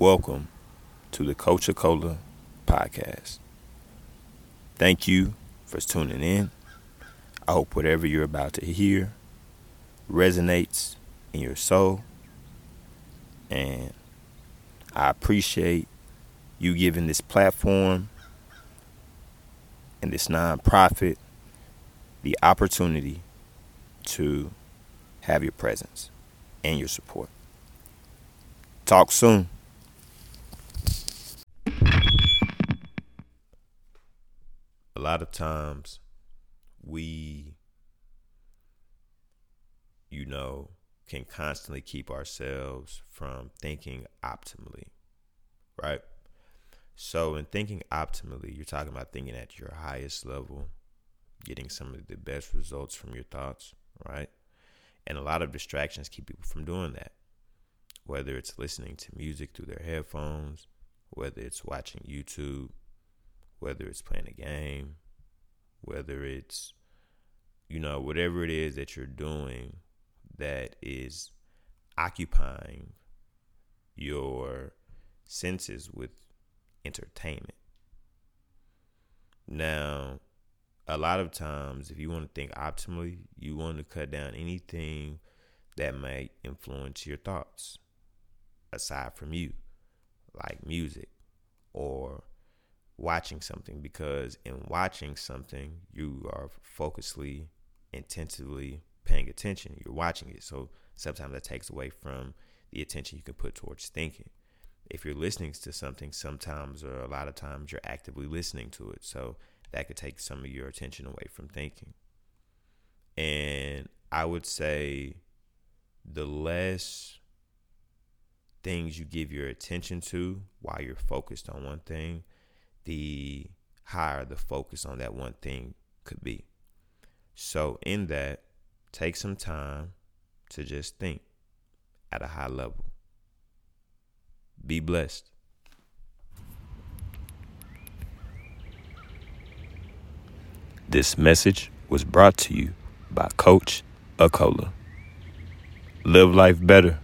Welcome to the Coach Cola podcast. Thank you for tuning in. I hope whatever you're about to hear resonates in your soul. And I appreciate you giving this platform and this nonprofit the opportunity to have your presence and your support. Talk soon. A lot of times we, you know, can constantly keep ourselves from thinking optimally, right? So, in thinking optimally, you're talking about thinking at your highest level, getting some of the best results from your thoughts, right? And a lot of distractions keep people from doing that. Whether it's listening to music through their headphones, whether it's watching YouTube, whether it's playing a game, whether it's, you know, whatever it is that you're doing that is occupying your senses with entertainment. Now, a lot of times, if you want to think optimally, you want to cut down anything that might influence your thoughts aside from you, like music or watching something, because in watching something, you are focusedly, intensively paying attention. You're watching it. So sometimes that takes away from the attention you can put towards thinking. If you're listening to something, sometimes or a lot of times you're actively listening to it. So that could take some of your attention away from thinking. And I would say the less things you give your attention to while you're focused on one thing, the higher the focus on that one thing could be. So, in that, take some time to just think at a high level. Be blessed. This message was brought to you by Coach Acola. Live life better